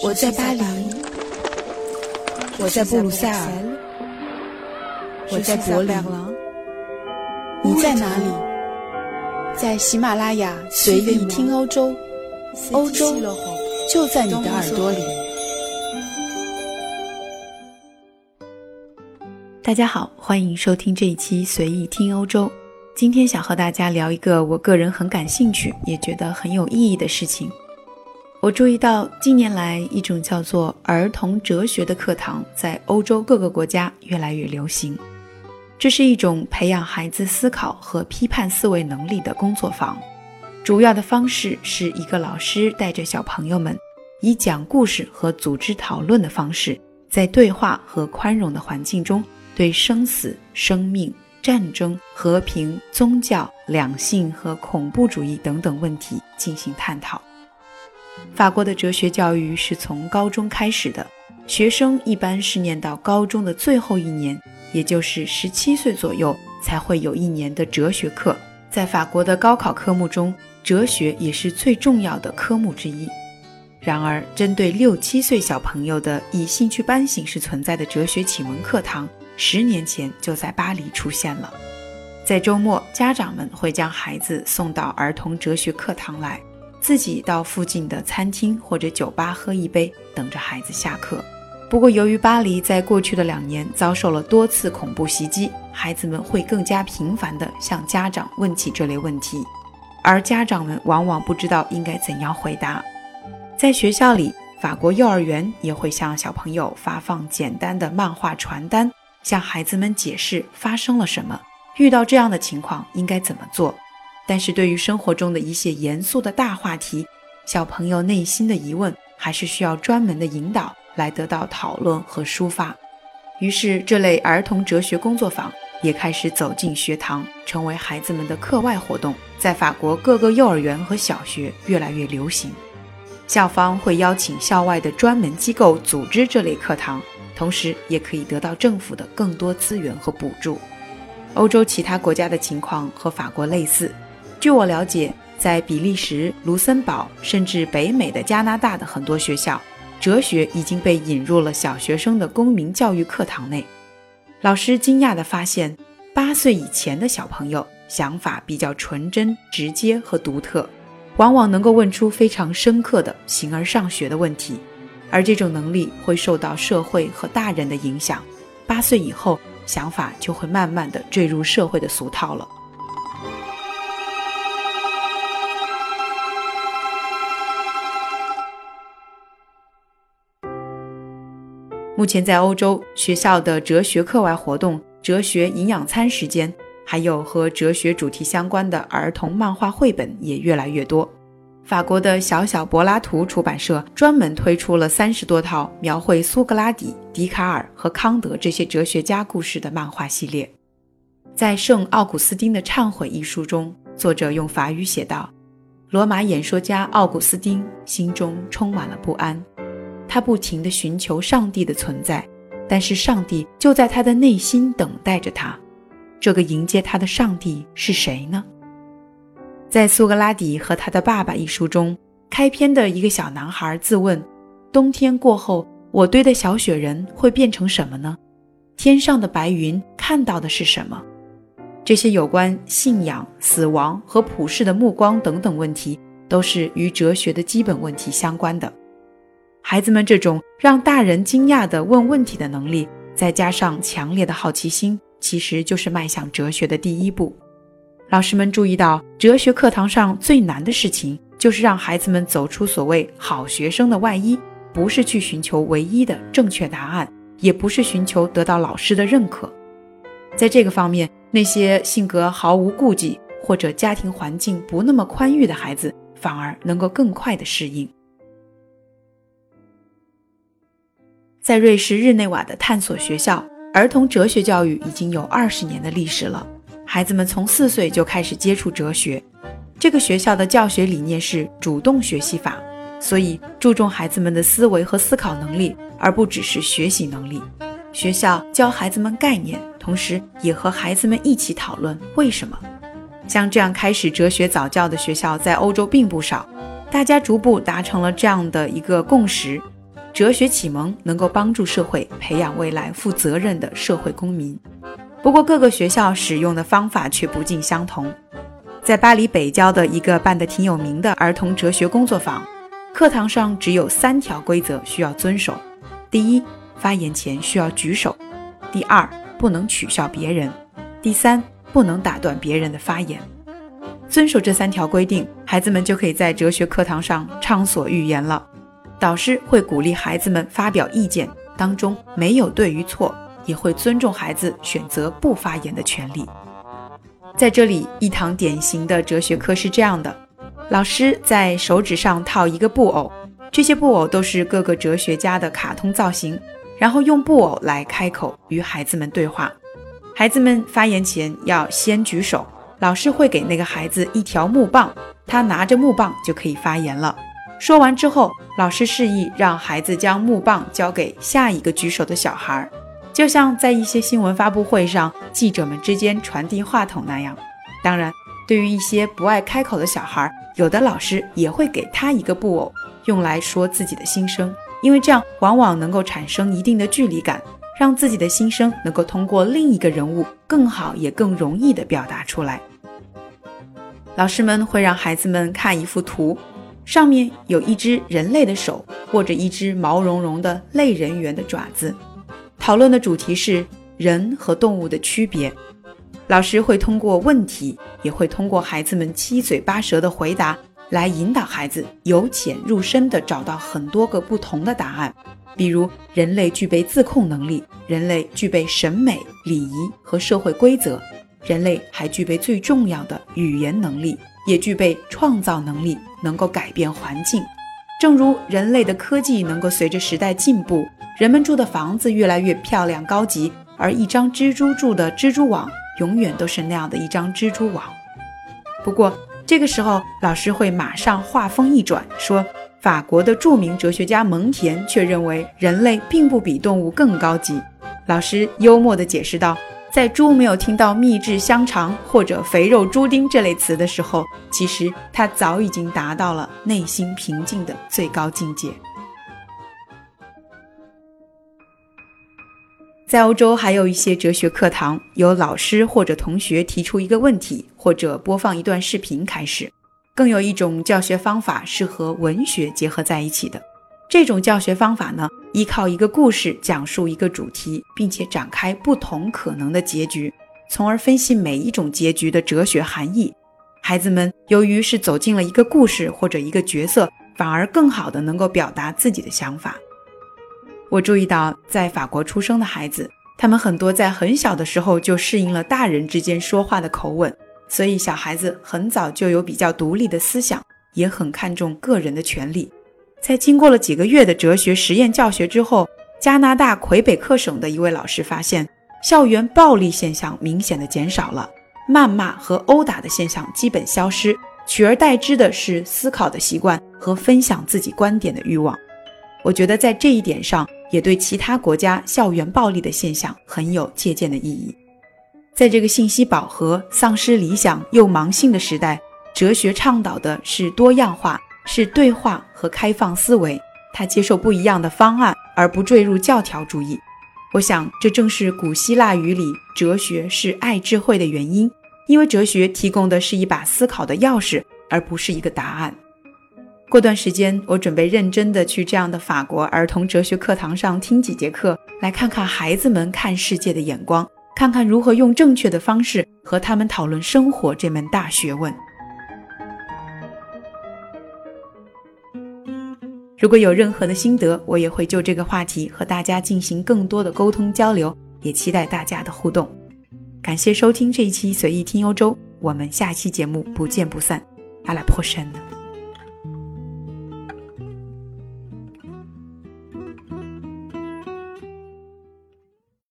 我在巴黎，我在布鲁塞尔，我在柏林，你在哪里？在喜马拉雅随意听欧洲，欧洲就在你的耳朵里。大家好，欢迎收听这一期随意听欧洲。今天想和大家聊一个我个人很感兴趣，也觉得很有意义的事情。我注意到，近年来一种叫做儿童哲学的课堂在欧洲各个国家越来越流行。这是一种培养孩子思考和批判思维能力的工作坊。主要的方式是一个老师带着小朋友们，以讲故事和组织讨论的方式，在对话和宽容的环境中，对生死、生命、战争、和平、宗教、两性和恐怖主义等等问题进行探讨。法国的哲学教育是从高中开始的，学生一般是念到高中的最后一年，也就是十七岁左右才会有一年的哲学课。在法国的高考科目中，哲学也是最重要的科目之一。然而，针对六七岁小朋友的以兴趣班形式存在的哲学启蒙课堂，十年前就在巴黎出现了。在周末，家长们会将孩子送到儿童哲学课堂来。自己到附近的餐厅或者酒吧喝一杯，等着孩子下课。不过，由于巴黎在过去的两年遭受了多次恐怖袭击，孩子们会更加频繁地向家长问起这类问题，而家长们往往不知道应该怎样回答。在学校里，法国幼儿园也会向小朋友发放简单的漫画传单，向孩子们解释发生了什么，遇到这样的情况应该怎么做。但是对于生活中的一些严肃的大话题，小朋友内心的疑问还是需要专门的引导来得到讨论和抒发。于是，这类儿童哲学工作坊也开始走进学堂，成为孩子们的课外活动，在法国各个幼儿园和小学越来越流行。校方会邀请校外的专门机构组织这类课堂，同时也可以得到政府的更多资源和补助。欧洲其他国家的情况和法国类似。据我了解，在比利时、卢森堡，甚至北美的加拿大的很多学校，哲学已经被引入了小学生的公民教育课堂内。老师惊讶地发现，八岁以前的小朋友想法比较纯真、直接和独特，往往能够问出非常深刻的形而上学的问题。而这种能力会受到社会和大人的影响，八岁以后，想法就会慢慢地坠入社会的俗套了。目前，在欧洲学校的哲学课外活动、哲学营养餐时间，还有和哲学主题相关的儿童漫画绘本也越来越多。法国的小小柏拉图出版社专门推出了三十多套描绘苏格拉底、笛卡尔和康德这些哲学家故事的漫画系列。在《圣奥古斯丁的忏悔》一书中，作者用法语写道：“罗马演说家奥古斯丁心中充满了不安。”他不停地寻求上帝的存在，但是上帝就在他的内心等待着他。这个迎接他的上帝是谁呢？在《苏格拉底和他的爸爸》一书中，开篇的一个小男孩自问：冬天过后，我堆的小雪人会变成什么呢？天上的白云看到的是什么？这些有关信仰、死亡和普世的目光等等问题，都是与哲学的基本问题相关的。孩子们这种让大人惊讶的问问题的能力，再加上强烈的好奇心，其实就是迈向哲学的第一步。老师们注意到，哲学课堂上最难的事情，就是让孩子们走出所谓好学生的外衣，不是去寻求唯一的正确答案，也不是寻求得到老师的认可。在这个方面，那些性格毫无顾忌或者家庭环境不那么宽裕的孩子，反而能够更快的适应。在瑞士日内瓦的探索学校，儿童哲学教育已经有二十年的历史了。孩子们从四岁就开始接触哲学。这个学校的教学理念是主动学习法，所以注重孩子们的思维和思考能力，而不只是学习能力。学校教孩子们概念，同时也和孩子们一起讨论为什么。像这样开始哲学早教的学校在欧洲并不少，大家逐步达成了这样的一个共识。哲学启蒙能够帮助社会培养未来负责任的社会公民。不过，各个学校使用的方法却不尽相同。在巴黎北郊的一个办得挺有名的儿童哲学工作坊，课堂上只有三条规则需要遵守：第一，发言前需要举手；第二，不能取笑别人；第三，不能打断别人的发言。遵守这三条规定，孩子们就可以在哲学课堂上畅所欲言了。导师会鼓励孩子们发表意见，当中没有对与错，也会尊重孩子选择不发言的权利。在这里，一堂典型的哲学课是这样的：老师在手指上套一个布偶，这些布偶都是各个哲学家的卡通造型，然后用布偶来开口与孩子们对话。孩子们发言前要先举手，老师会给那个孩子一条木棒，他拿着木棒就可以发言了。说完之后，老师示意让孩子将木棒交给下一个举手的小孩，就像在一些新闻发布会上记者们之间传递话筒那样。当然，对于一些不爱开口的小孩，有的老师也会给他一个布偶，用来说自己的心声，因为这样往往能够产生一定的距离感，让自己的心声能够通过另一个人物更好也更容易地表达出来。老师们会让孩子们看一幅图。上面有一只人类的手，握着一只毛茸茸的类人猿的爪子。讨论的主题是人和动物的区别。老师会通过问题，也会通过孩子们七嘴八舌的回答，来引导孩子由浅入深地找到很多个不同的答案。比如，人类具备自控能力，人类具备审美、礼仪和社会规则，人类还具备最重要的语言能力。也具备创造能力，能够改变环境。正如人类的科技能够随着时代进步，人们住的房子越来越漂亮高级，而一张蜘蛛住的蜘蛛网永远都是那样的一张蜘蛛网。不过这个时候，老师会马上话锋一转，说法国的著名哲学家蒙田却认为人类并不比动物更高级。老师幽默地解释道。在猪没有听到秘制香肠或者肥肉猪丁这类词的时候，其实他早已经达到了内心平静的最高境界。在欧洲，还有一些哲学课堂，由老师或者同学提出一个问题，或者播放一段视频开始。更有一种教学方法是和文学结合在一起的。这种教学方法呢，依靠一个故事讲述一个主题，并且展开不同可能的结局，从而分析每一种结局的哲学含义。孩子们由于是走进了一个故事或者一个角色，反而更好的能够表达自己的想法。我注意到，在法国出生的孩子，他们很多在很小的时候就适应了大人之间说话的口吻，所以小孩子很早就有比较独立的思想，也很看重个人的权利。在经过了几个月的哲学实验教学之后，加拿大魁北克省的一位老师发现，校园暴力现象明显的减少了，谩骂和殴打的现象基本消失，取而代之的是思考的习惯和分享自己观点的欲望。我觉得在这一点上，也对其他国家校园暴力的现象很有借鉴的意义。在这个信息饱和、丧失理想又盲性的时代，哲学倡导的是多样化。是对话和开放思维，他接受不一样的方案，而不坠入教条主义。我想，这正是古希腊语里“哲学是爱智慧”的原因，因为哲学提供的是一把思考的钥匙，而不是一个答案。过段时间，我准备认真的去这样的法国儿童哲学课堂上听几节课，来看看孩子们看世界的眼光，看看如何用正确的方式和他们讨论生活这门大学问。如果有任何的心得，我也会就这个话题和大家进行更多的沟通交流，也期待大家的互动。感谢收听这一期随意听欧洲，我们下期节目不见不散。阿拉破山。